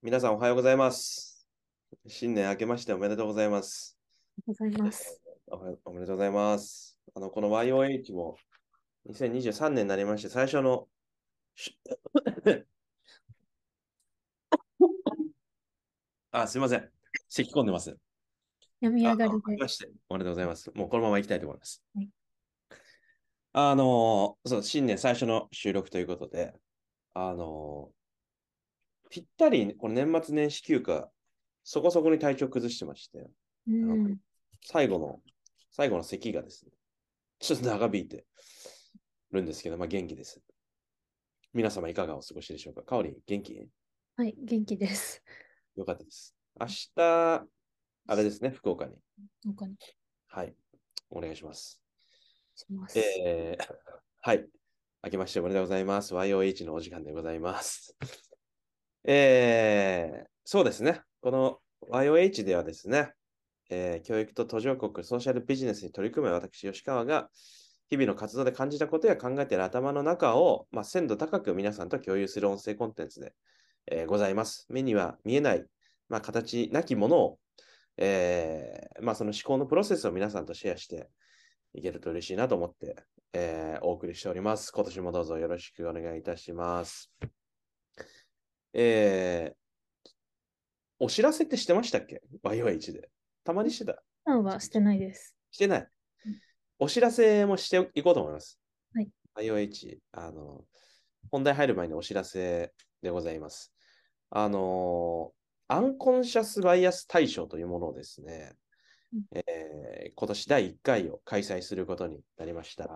皆さんおはようございます。新年明けましておめでとうございます。ございます。おはようおめでとうございます。あの、この YOH も2023年になりまして、最初のし あ、すいません。咳込んでます。病み上がりで。ましておめでとうございます。もうこのまま行きたいと思います。はいあのそう、新年最初の収録ということで、あのぴったり、この年末年始休暇、そこそこに体調崩してまして、うん。最後の、最後の咳がですね、ちょっと長引いてるんですけど、まあ元気です。皆様いかがお過ごしでしょうか？かおりん、元気？はい、元気です。よかったです。明日、あれですね、福岡に。はい。お願いします。します。えー、はい。明けましておめでとうございます。YOH のお時間でございます。えー、そうですね。この YOH ではですね、えー教育と途上国、ソーシャルビジネスに取り組む私、吉川が、日々の活動で感じたことや考えている頭の中を、まあ、鮮度高く皆さんと共有する音声コンテンツで、えーございます。目には見えない、まあ、形なきものを、えーまあ、その思考のプロセスを皆さんとシェアしていけると嬉しいなと思って、えーお送りしております。今年もどうぞよろしくお願いいたします。えーお知らせってしてましたっけ ?YOH で。たまにしてた。普段はしてないです。してないうん。お知らせもしていこうと思います。はい。IOH、あの、本題入る前にお知らせでございます。あの、アンコンシャスバイアス大賞というものをですね、うんえー今年第1回を開催することになりました。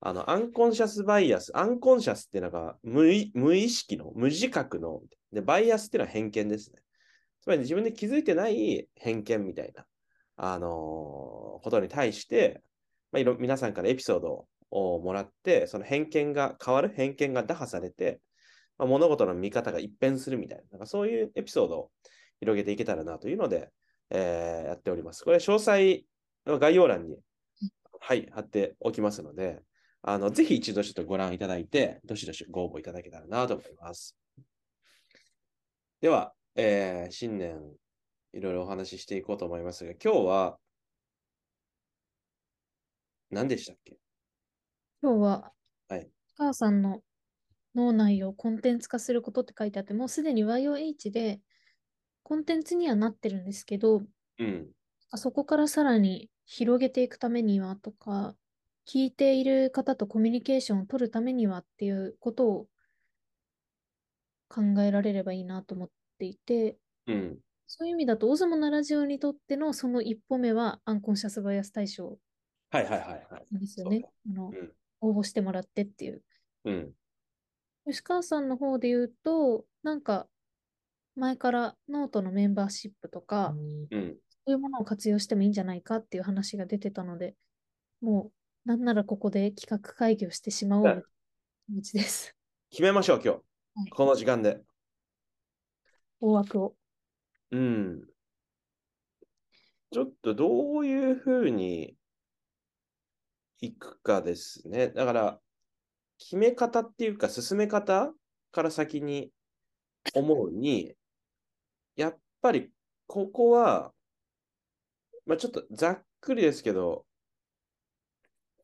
あの、アンコンシャスバイアス、アンコンシャスっていうのが無意識の、無自覚の、で、バイアスっていうのは偏見ですね。つまり自分で気づいてない偏見みたいな、あのーことに対して、まあ、いろ皆さんからエピソードをもらって、その偏見が変わる、偏見が打破されて、まあ、物事の見方が一変するみたいな、なんかそういうエピソードを広げていけたらなというので、えーやっております。これ、詳細の概要欄に、はい、貼っておきますので、あのぜひ一度ちょっとご覧いただいて、どしどしご応募いただけたらなと思います。では、えー新年、いろいろお話ししていこうと思いますが、今日は、何でしたっけ？今日は、はい母さんの脳内をコンテンツ化することって書いてあって、もうすでに YOH でコンテンツにはなってるんですけど、うん。あそこからさらに広げていくためにはとか、聞いている方とコミュニケーションを取るためにはっていうことを考えられればいいなと思っていて、うん。そういう意味だと、オズモのラジオにとってのその一歩目は、アンコンシャスバイアス大賞はいはいはいはい。ですよね。あのうん応募してもらってっていう。うん。吉川さんの方で言うと、なんか、前からノートのメンバーシップとか、うん。そういうものを活用してもいいんじゃないかっていう話が出てたので、もう、なんならここで企画会議をしてしまおうです。決めましょう、今日。はいこの時間で。大枠を。うん。ちょっとどういうふうにいくかですね。だから、決め方っていうか、進め方から先に思うに、やっぱりここは、まあちょっとざっくりですけど、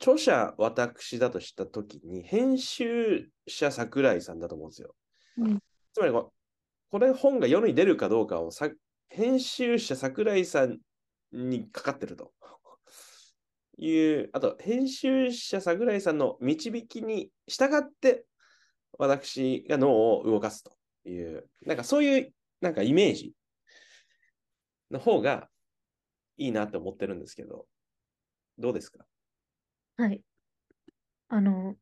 著者私だとしたときに、編集者桜井さんだと思うんですよ。うんつまりこ、これ本が世に出るかどうかをさ編集者桜井さんにかかってるという、あと、編集者桜井さんの導きに従って、私が脳を動かすという、なんかそういう、なんかイメージの方がいいなと思ってるんですけど、どうですか？はい。あの、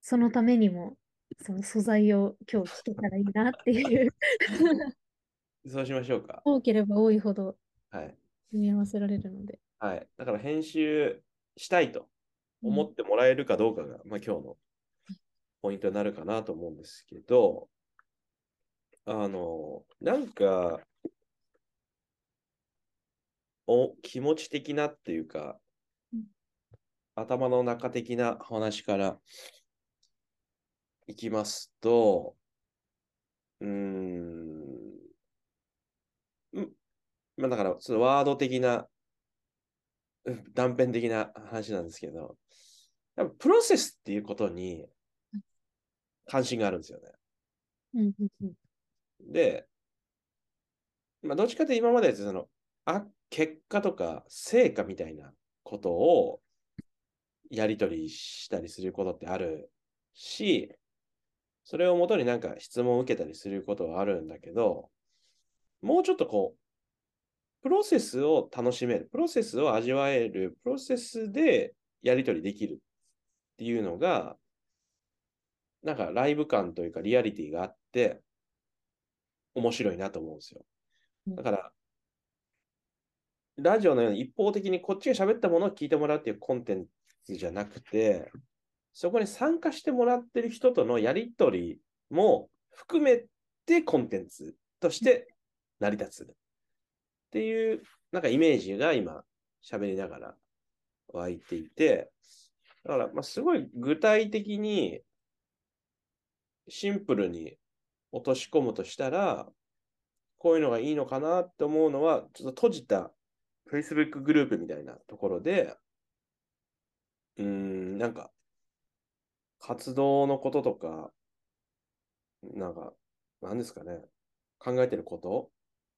そのためにも、その素材を今日聞けたらいいなっていう、そうしましょうか。多ければ多いほどはい。組み合わせられるので。はい。だから編集したいと思うんってもらえるかどうかが、まあ、今日のポイントになるかなと思うんですけど、あの、なんか、お気持ち的なっていうかうん、頭の中的な話からいきますと、うーん、うんまあだから、そのワード的な、うん断片的な話なんですけど、やっぱプロセスっていうことに関心があるんですよね。うんうんうんで、まあ、どっちかというと今までそのあ結果とか成果みたいなことをやり取りしたりすることってあるし、それをもとになんか質問を受けたりすることはあるんだけど、もうちょっとこう、プロセスを楽しめる、プロセスを味わえる、プロセスでやり取りできるっていうのが、なんかライブ感というかリアリティがあって、面白いなと思うんですよ。だから、ラジオのように一方的にこっちが喋ったものを聞いてもらうっていうコンテンツじゃなくて、そこに参加してもらってる人とのやりとりも含めてコンテンツとして成り立つっていうなんかイメージが今喋りながら湧いていて、だからまあすごい具体的にシンプルに落とし込むとしたら、こういうのがいいのかなって思うのは、ちょっと閉じた Facebook グループみたいなところで、うん、なんか、活動のこととか、なんか、なんですかね、考えてること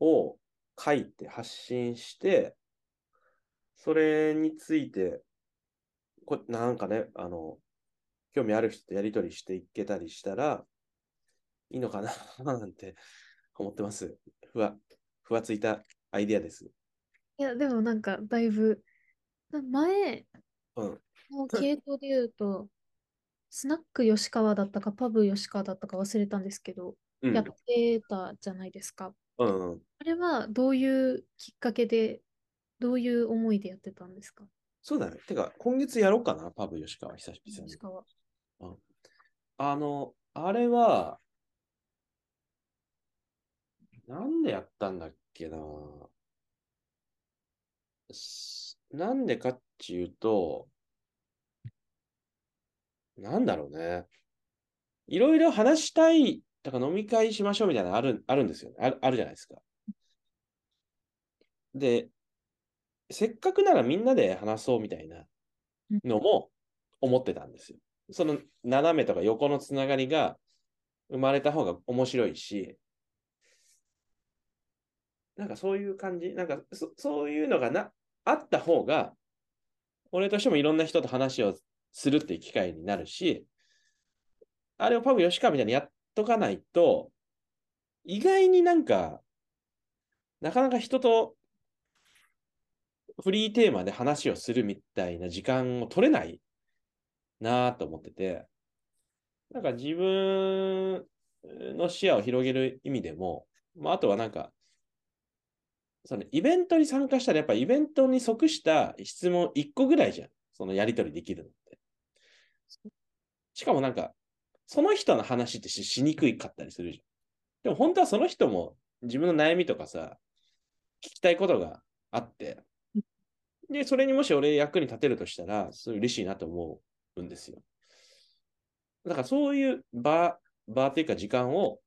を書いて発信して、それについて、こなんかね、あの、興味ある人とやりとりしていけたりしたら、いいのかな？なんて思ってます。ふわ、ふわついたアイデアです。いや、でもなんか、だいぶ、な前うん。の系統で言うと、スナック吉川だったか、パブ吉川だったか忘れたんですけど、うん。やってたじゃないですか。うんうん。あれはどういうきっかけで、どういう思いでやってたんですか？そうだね。てか、今月やろうかな、パブ吉川、久々に吉。川。あの、あれは、なんでやったんだっけな。なんでかっていうと、なんだろうね。いろいろ話したい、だから飲み会しましょうみたいなのある、あるんですよね。ある、あるじゃないですか。で、せっかくならみんなで話そうみたいなのも思ってたんですよ。その斜めとか横のつながりが生まれた方が面白いし、なんかそういう感じ、なんかそそういうのがなあった方が、俺としてもいろんな人と話をするっていう機会になるし、あれをパブ吉川みたいにやっとかないと、意外になんか、なかなか人とフリーテーマで話をするみたいな時間を取れないなぁと思ってて、なんか自分の視野を広げる意味でも、まあ、あとはなんか、そのイベントに参加したらやっぱイベントに即した質問1個ぐらいじゃん。そのやり取りできるのって。しかもなんか、その人の話ってししにくいかったりするじゃん。でも本当はその人も自分の悩みとかさ、聞きたいことがあって、で、それにもし俺役に立てるとしたら、すごい嬉しいなと思うんですよ。だからそういう場、場というか時間を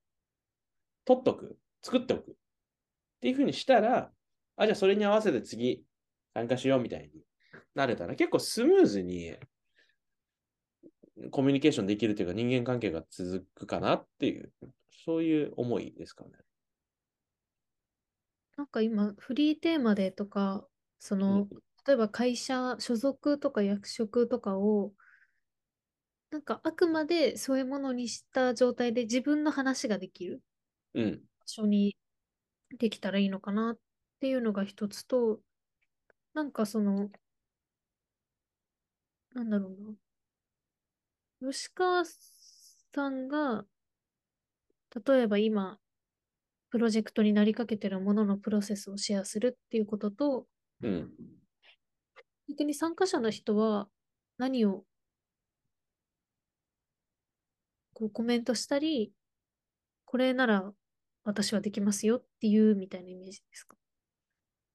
取っとく、作っておくっていうふうにしたら、あ、じゃあそれに合わせて次参加しようみたいになれたら結構スムーズにコミュニケーションできるというか人間関係が続くかなっていう、そういう思いですかね。なんか今、フリーテーマでとか、その、例えば会社、所属とか役職とかを、なんかあくまでそういうものにした状態で自分の話ができるうん。場所にできたらいいのかなっていうのが一つと、なんかその、なんだろうな。吉川さんが、例えば今、プロジェクトになりかけてるもののプロセスをシェアするっていうことと、うん。逆に参加者の人は何をこうコメントしたり、これなら私はできますよっていうみたいなイメージですか？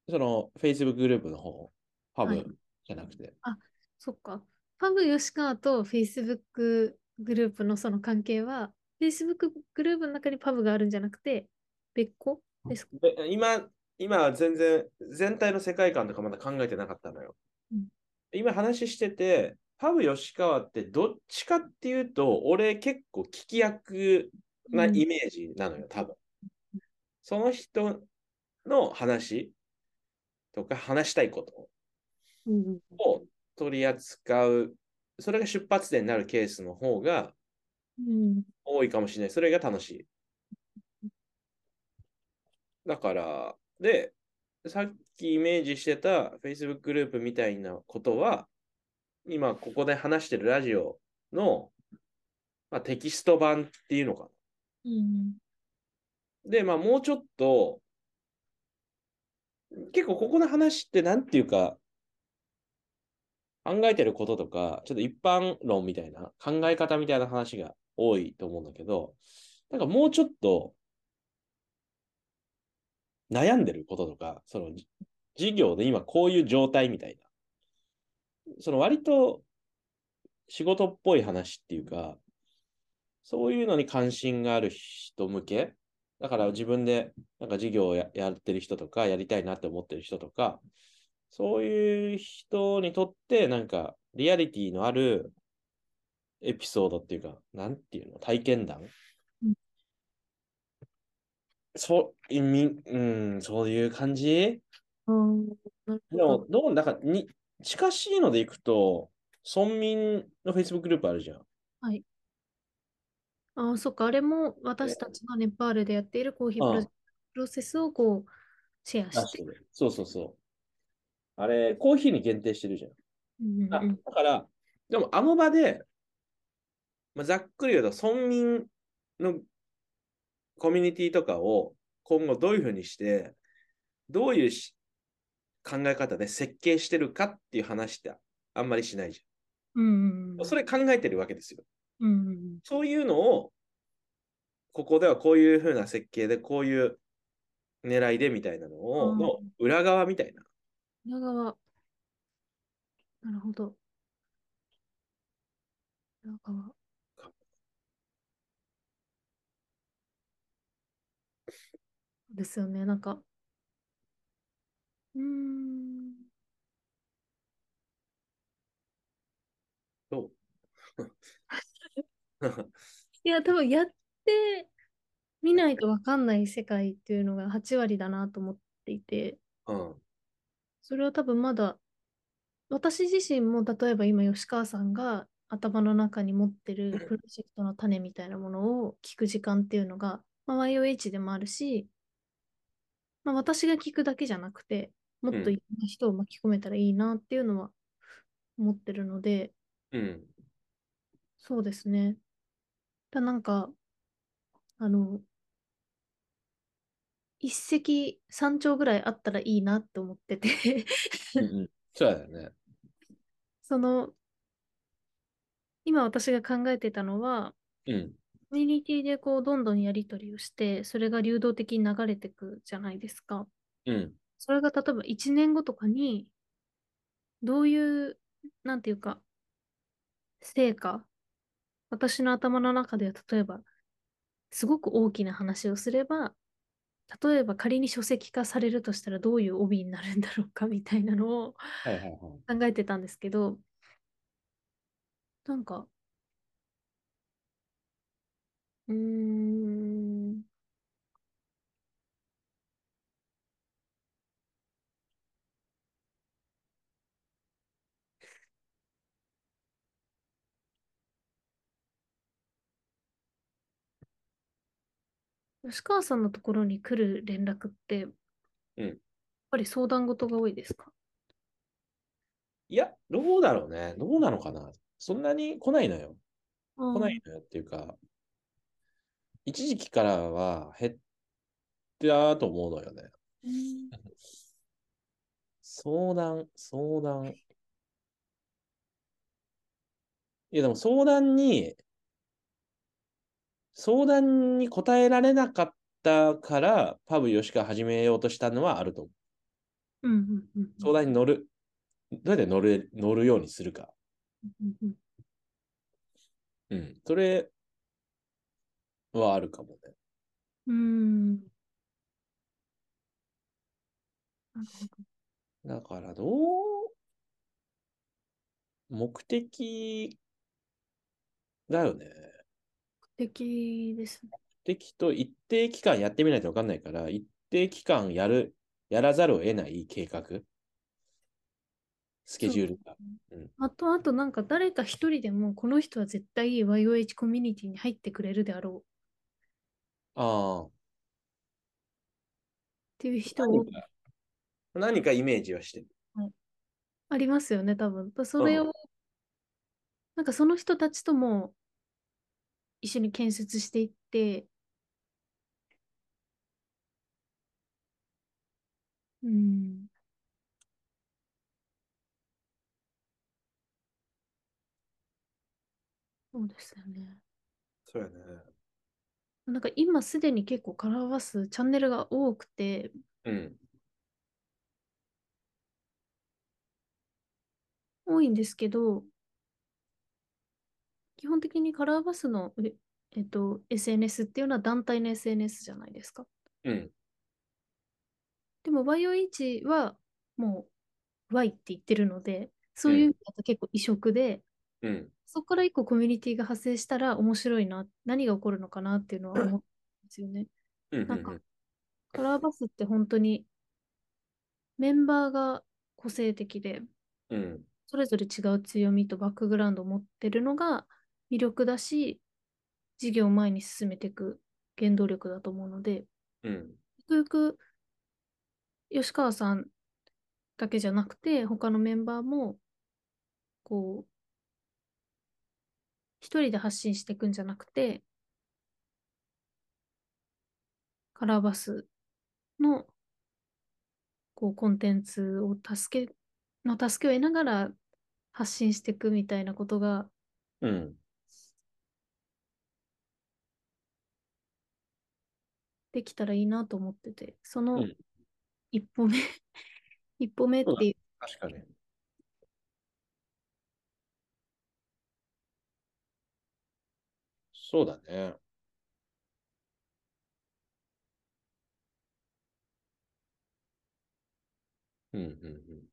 その Facebook グループの方、パはいブじゃなくて。そっか。パブ吉川と Facebook ググループのその関係は、Facebook グループの中にパブがあるんじゃなくて、別個？ですか？で今、今は全然、全体の世界観とかまだ考えてなかったのよ。うん今話してて、パブ吉川ってどっちかっていうと、俺結構聞き役なイメージなのよ、多分。その人の話とか話したいことうんを取り扱う、それが出発点になるケースの方がうん多いかもしれない。それが楽しい。だから、で、さっきイメージしてた Facebook グループみたいなことは、今ここで話してるラジオの、まあ、テキスト版っていうのかうんな。で、まあもうちょっと、結構ここの話ってなんていうか、考えてることとか、ちょっと一般論みたいな、考え方みたいな話が多いと思うんだけど、なんかもうちょっと、悩んでることとか、その事業で今こういう状態みたいな、その割と仕事っぽい話っていうか、そういうのに関心がある人向け、だから自分でなんか事業をややってる人とか、やりたいなって思ってる人とか、そういう人にとって、なんかリアリティのあるエピソードっていうか、なんていうの、体験談？うんそう、いみうん、そういう感じ？うんでもど。、どう、なんかに、近しいのでいくと、村民の Facebook グループあるじゃん。はい。ああ、そっか。あれも私たちがネパールでやっているコーヒープロセスをこう、シェア出し。しててる。そうそうそう。あれ、コーヒーに限定してるじゃん。あうんうんだから、でもあの場で、まあ、ざっくり言うと、村民のコミュニティとかを今後どういうふうにして、どういうし考え方で設計してるかっていう話ってあんまりしないじうんうんゃん。それ考えてるわけですよ。うんうんそういうのを、ここではこういうふうな設計で、こういう狙いでみたいなのを、うんの裏側みたいな。裏側。なるほど。裏側。ですよね。なんか、うーん。どういや、多分やってみないとわかんない世界っていうのが8割だなと思っていて、うん。それは多分まだ、私自身も例えば今吉川さんが頭の中に持ってるプロジェクトの種みたいなものを聞く時間っていうのが、まあ、YOH でもあるし、まあ、私が聞くだけじゃなくて、もっといろんな人を巻き込めたらいいなっていうのは思ってるので、うん。そうですね。だなんか、あの、一石三鳥ぐらいあったらいいなって思っててうんうん。そうだよね。その、今私が考えてたのは、うん。コミュニティでこう、どんどんやり取りをして、それが流動的に流れてくじゃないですか。うん。それが例えば1年後とかに、どういう、なんていうか、成果、私の頭の中では例えば、すごく大きな話をすれば、例えば仮に書籍化されるとしたらどういう帯になるんだろうかみたいなのを。考えてたんですけど、なんか、うーん、吉川さんのところに来る連絡って、うんやっぱり相談事が多いですか？いや、どうだろうね。どうなのかな。そんなに来ないのよ。来ないのよっていうか、一時期からは減ったと思うのよね。うん相談、相談。いや、でも相談に、相談に答えられなかったから、パブ吉川始めようとしたのはあると思う。うんうんうん相談に乗る。どうやって乗る乗るようにするか。うんうんうん。それはあるかもね。うーん。だからどう目的だよね。素敵ですね。目的と一定期間やってみないと分かんないから、一定期間やる、やらざるを得ない計画、スケジュールが。あと、あとなんか誰か一人でもこの人は絶対 YOH コミュニティに入ってくれるであろうっああ。ていう人を何かイメージはしてる。ありますよね、多分。だそれを、うんなんかその人たちとも一緒に建設していって、うん。そうですよね。そうやね。なんか今すでに結構カラーバスチャンネルが多くて、うん。多いんですけど、基本的にカラーバスの、ええっと、SNS っていうのは団体の SNS じゃないですか。うん。でも YOH はもう Y って言ってるので、そういう意味だと結構異色で、うん。そこから一個コミュニティが発生したら面白いな、何が起こるのかなっていうのは思うんですよね。うん。なんかカラーバスって本当にメンバーが個性的で、うん。それぞれ違う強みとバックグラウンドを持ってるのが魅力だし、事業を前に進めていく原動力だと思うので、うん。ゆくゆく吉川さんだけじゃなくて、他のメンバーも、こう、一人で発信していくんじゃなくて、カラーバスのこうコンテンツを助け、の助けを得ながら発信していくみたいなことがうん。できたらいいなと思ってて、そうのん一歩目、一歩目っていう、確かに。そうだね。うんうんうん。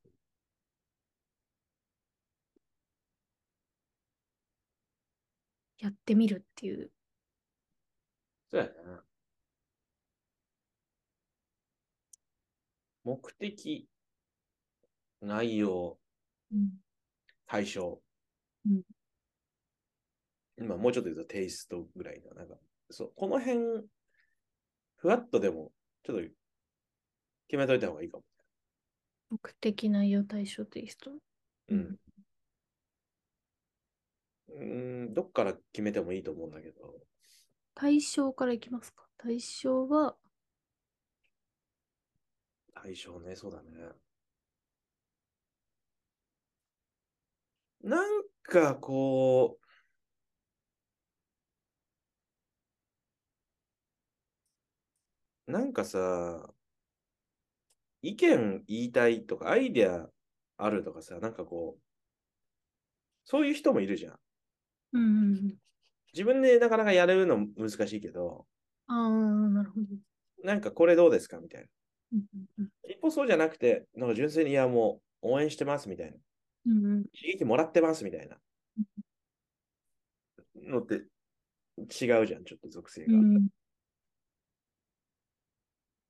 やってみるっていう。そうやね。目的、内容、うん対象。うん今もうちょっと言うとテイストぐらいの、なんか、そう、この辺、ふわっとでも、ちょっと決めといた方がいいかも。目的内容対象テイスト？うん。うーん、どっから決めてもいいと思うんだけど、対象からいきますか。対象は、対象ね、そうだね。なんかこう、なんかさ、意見言いたいとか、アイデアあるとかさ、なんかこう、そういう人もいるじゃん。うんうんうん。自分でなかなかやるの難しいけど、ああ、なるほど。なんかこれどうですかみたいな。一方そうじゃなくて、なんか純粋にいやもう応援してますみたいな。うんうん刺激もらってますみたいなのって違うじゃん、ちょっと属性が。うん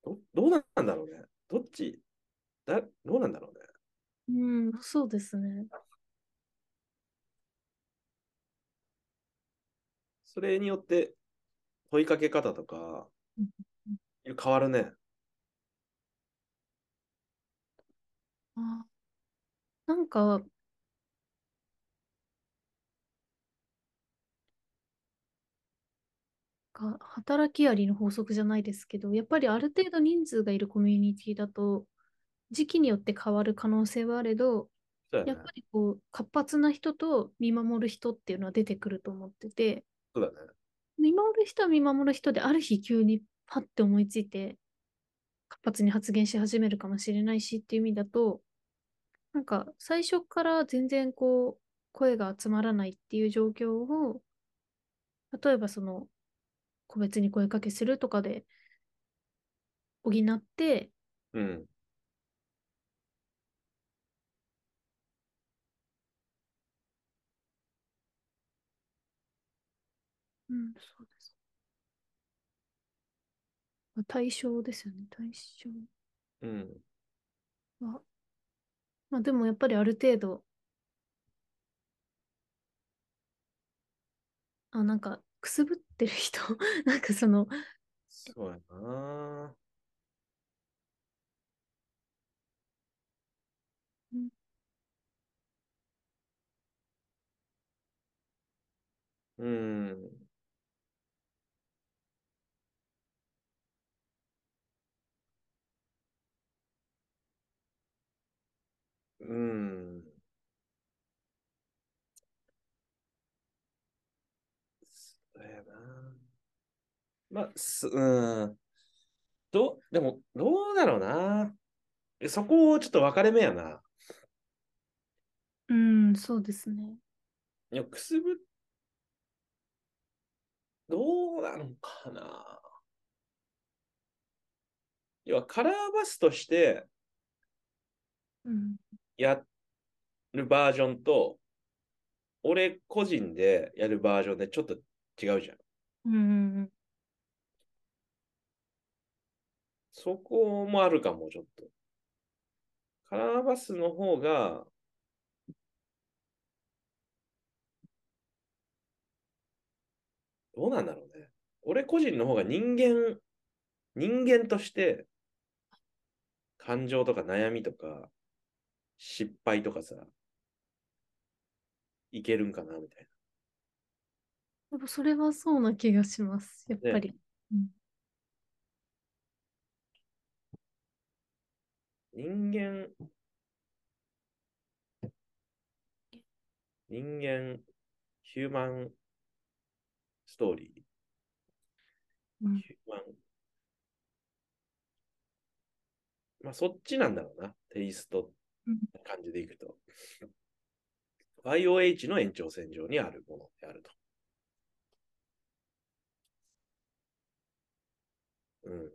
どどうなんだろうね。どっちだどうなんだろうね。うん、そうですね。それによって問いかけ方とかうん変わるね。あなんか、か働きアリの法則じゃないですけど、やっぱりある程度人数がいるコミュニティだと、時期によって変わる可能性はあれど、そうやっぱ。りこう、活発な人と見守る人っていうのは出てくると思ってて、そうだね。見守る人は見守る人で、ある日急にパッて思いついて、活発に発言し始めるかもしれないしっていう意味だと、なんか最初から全然こう、声が集まらないっていう状況を例えばその、個別に声かけするとかで補って、うん。うん、そうです。まあ対象ですよね、対象うん。は。まあでもやっぱりある程度、あ、なんか、くすぶってる人、なんかその、そうやな。うんうん。うん。そうやな。まあ、す、うん。どう、でも、どうだろうな。そこをちょっと分かれ目やな。うん、そうですね。いや、くすぶ、どうなのかな。要は、カラーバスとしてうん、やるバージョンと、俺個人でやるバージョンでちょっと違うじゃん。うん、うんそこもあるかも、ちょっと。カラーバスの方が、どうなんだろうね。俺個人の方が人間、人間として、感情とか悩みとか、失敗とかさ、いけるんかな、みたいやっぱそれはそうな気がします。やっぱり。うんな。人間、人間、ヒューマンストーリー。うんヒューマン。まあ、そっちなんだろうな。テイストうん感じでいくと。YOH の延長線上にあるものであると。うん。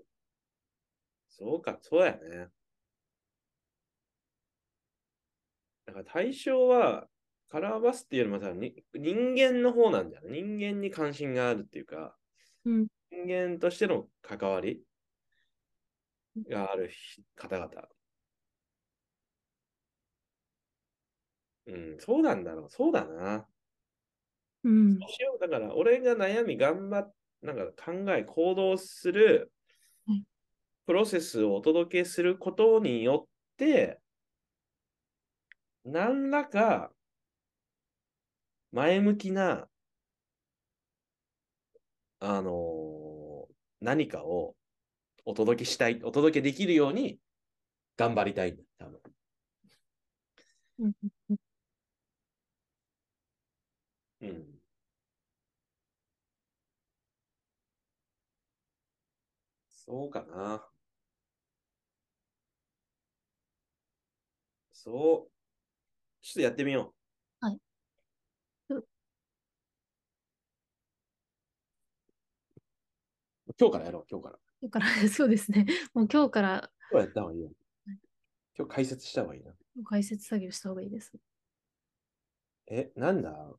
そうか、そうやね。だから対象は、カラーバスっていうよりもさ、に人間の方なんだよね。人間に関心があるっていうか、うん人間としての関わりがあるひ方々。うん、そうなんだろう。そうだな。うんそうしようだから、俺が悩み、頑張っ、なんか考え、行動するはいプロセスをお届けすることによって、何らか前向きな、あのー何かをお届けしたい、お届けできるように頑張りたいんだ、多分。うん。そうかな。そう。ちょっとやってみよう。はいう？ん今日からやろう、今日から。だから、そうですね。もう今日から今日やった方がいいよ。今日解説した方がいいな。解説作業した方がいいです。え、なんだ？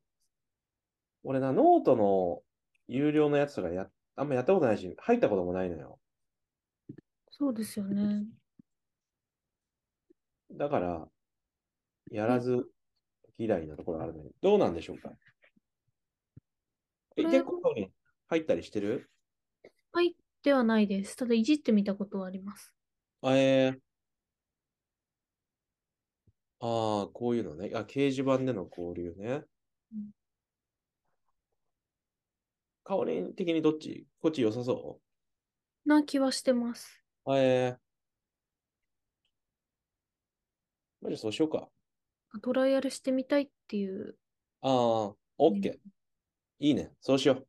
俺な、ノートの有料のやつとかや、あんまやったことないし、入ったこともないのよ。そうですよね。だから、やらず嫌いなところあるのに、どうなんでしょうか？え、結構に入ったりしてる？入ってはないです。ただ、いじってみたことはあります。あえー、ああ、こういうのね。あ、掲示板での交流ねうん。香り的にどっち？こっち良さそな気はしてます。うあえー、まあ、じゃあそうしようか。トライアルしてみたいっていう。ああ、オッケー。いいね。そうしよう。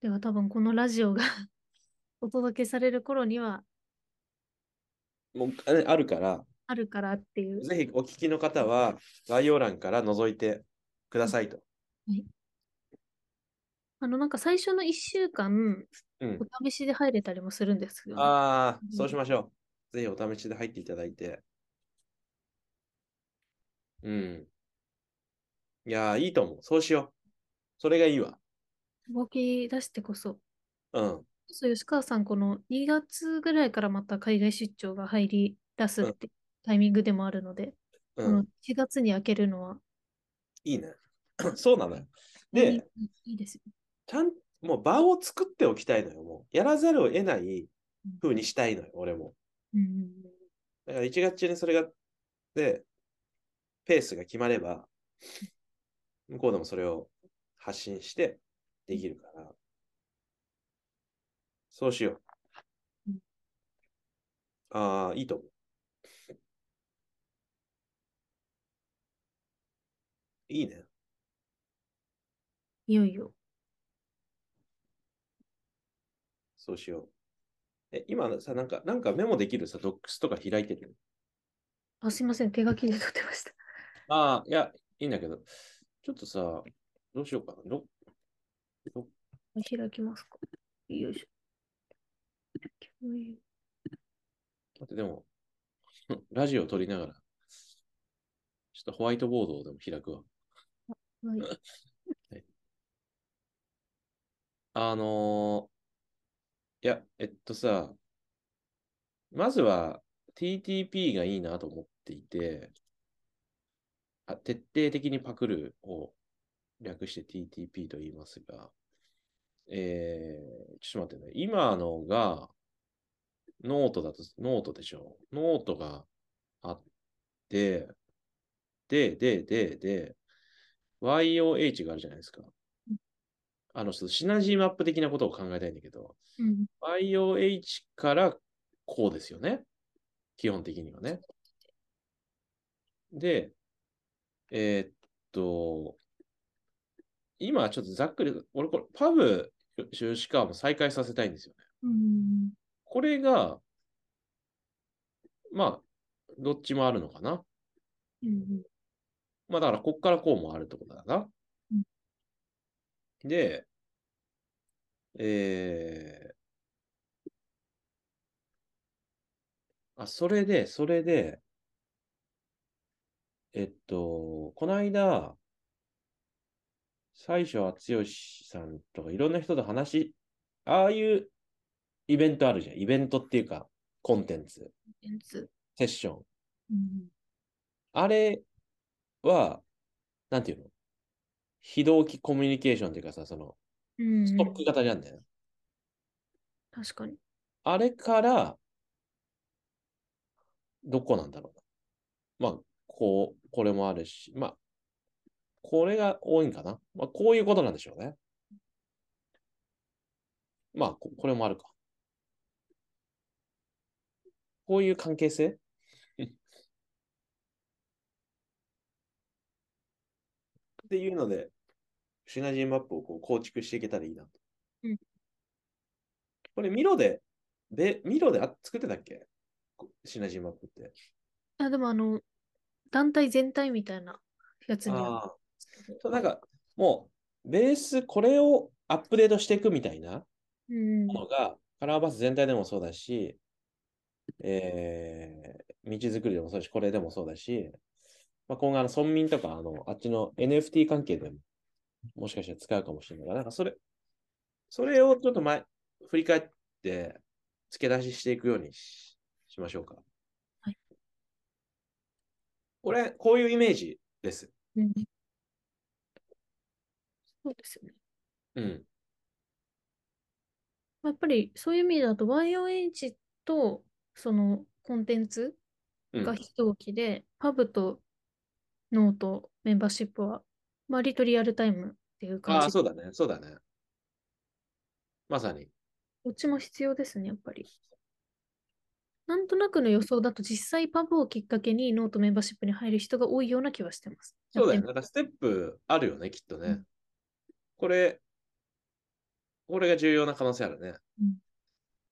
では、多分このラジオが お届けされる頃には、もうあれあるから、あるからっていう。ぜひお聞きの方は概要欄から覗いてくださいと。あの、なんか最初の1週間、うん。お試しで入れたりもするんですけど、ああう、んそうしましょう。ぜひお試しで入っていただいて。うん。いやー、いいと思う。そうしよう。それがいいわ。動き出してこそ。うん。そう、吉川さん、この2月ぐらいからまた海外出張が入り出すってタイミングでもあるので、うこのん。4月に開けるのは、いいね。そうなのよ。いで、いいいですよ。ちゃん、もう場を作っておきたいのよ。もう、やらざるを得ない風にしたいのよ、俺も。うん。だから1月中にそれが、で、ペースが決まれば、向こうでもそれを発信してできるから、そうしよううん。ああ、いいと思う。いいね。いよいよ。そうしよう。え、今さ、なんか、なんかメモできるさ、ドックスとか開いてる。あ、すいません、手書きで撮ってました。ああ、いや、いいんだけど、ちょっとさ、どうしようかな。ど開きますか？よいしょ。共有待って、でも、ラジオを撮りながら、ちょっとホワイトボードをでも開くわ。はい。あのーいや、えっとさ、まずは TTP がいいなと思っていて、あ徹底的にパクるを略して TTP と言いますが、えー、ちょっと待ってね。今のが、ノートだと、ノートでしょ？ノートがあって、で、で、で、で、YOH があるじゃないですか。あの、ちょっとシナジーマップ的なことを考えたいんだけど、うん。YOH からこうですよね。基本的にはね。で、えーっと、今ちょっとざっくり、俺これパブ吉川も再開させたいんですよね。うん。これが、まあ、どっちもあるのかな。うん。まあだから、こっからこうもあるってことだな。うんで、えー、あ、それで、それで、えっと、この間、最初は剛さんとかいろんな人と話、ああいうイベントあるじゃん。イベントっていうか、コンテンツ、レンズ。セッション。うん。あれは、なんていうの？非同期コミュニケーションっていうかさ、その、うん。ストック型じゃんだよ。確かに。あれから、どこなんだろうな。まあ、こう、これもあるし、まあ、これが多いんかな。まあ、こういうことなんでしょうね。まあ、ここれもあるか。こういう関係性っていうので、シナジーマップをこう構築していけたらいいなと。うんこれ、ミロで、で、ミロであ作ってたっけ？こシナジーマップって。あ、でもあの、団体全体みたいなやつにはああ。そうなんか、もう、ベース、これをアップデートしていくみたいなうん。ものが、カラーバス全体でもそうだし、えー、道づくりでもそうだし、これでもそうだし、まあ、今後あの村民とか、あの、あっちの NFT 関係でも、もしかしたら使うかもしれないから、なんかそれ、それをちょっと前、振り返って、付け出ししていくようにししましょうか。はい。これ、こういうイメージです。うん。そうですよね。うん。やっぱりそういう意味だと YOH とそのコンテンツうんが非同期で、パブとノートメンバーシップは割とリアルタイムっていうああ、感じ。そうだね、そうだね。まさに。どっちも必要ですね、やっぱり。なんとなくの予想だと実際パブをきっかけにノートメンバーシップに入る人が多いような気はしてます。そうだよね。やってだからステップあるよね、きっとね。うんこれ、これが重要な可能性あるね。うん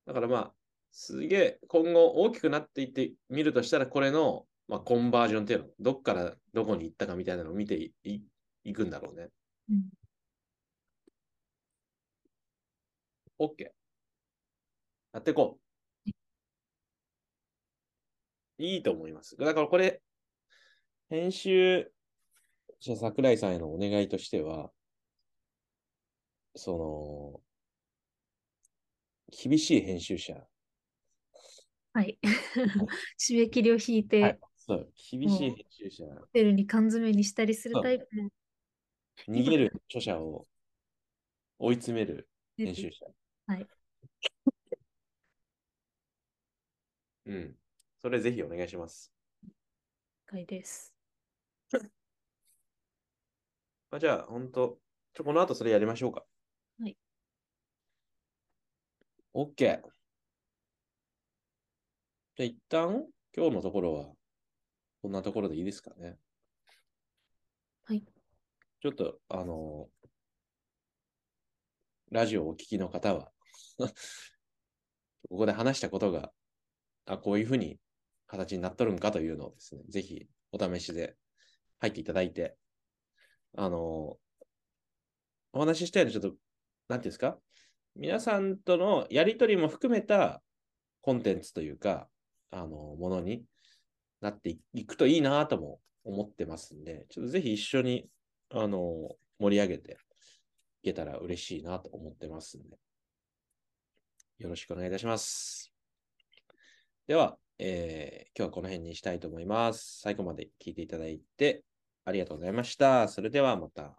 だからまあ、すげえ今後大きくなっていってみるとしたら、これのまあ、コンバージョンっていうの、どっからどこに行ったかみたいなのを見ていいいくんだろうね。うん。OK。やっていこう。いいと思います。だからこれ、編集者桜井さんへのお願いとしては、その、厳しい編集者。はい。締め切りを引いて、はいそう、厳しい編集者。ホテルに缶詰にしたりするタイプの逃げる著者を追い詰める 編集者。はい。うん。それぜひお願いします。回です。ま あ、じゃあ、本当ちょ、この後それやりましょうか。はい。OK。じゃあ、一旦、今日のところは、こんなところでいいですかね。はい。ちょっと、あのラジオをお聞きの方は、ここで話したことが、あ、こういうふうに形になっとるんかというのをですね、ぜひお試しで入っていただいて、あのお話ししたようにちょっと、なんていうんですか、皆さんとのやりとりも含めたコンテンツというか、あの、ものになっていくといいなとも思ってますんで、ちょっとぜひ一緒に、あの、盛り上げていけたら嬉しいなと思ってますんで、よろしくお願いいたします。では、えー今日はこの辺にしたいと思います。最後まで聞いていただいてありがとうございました。それではまた。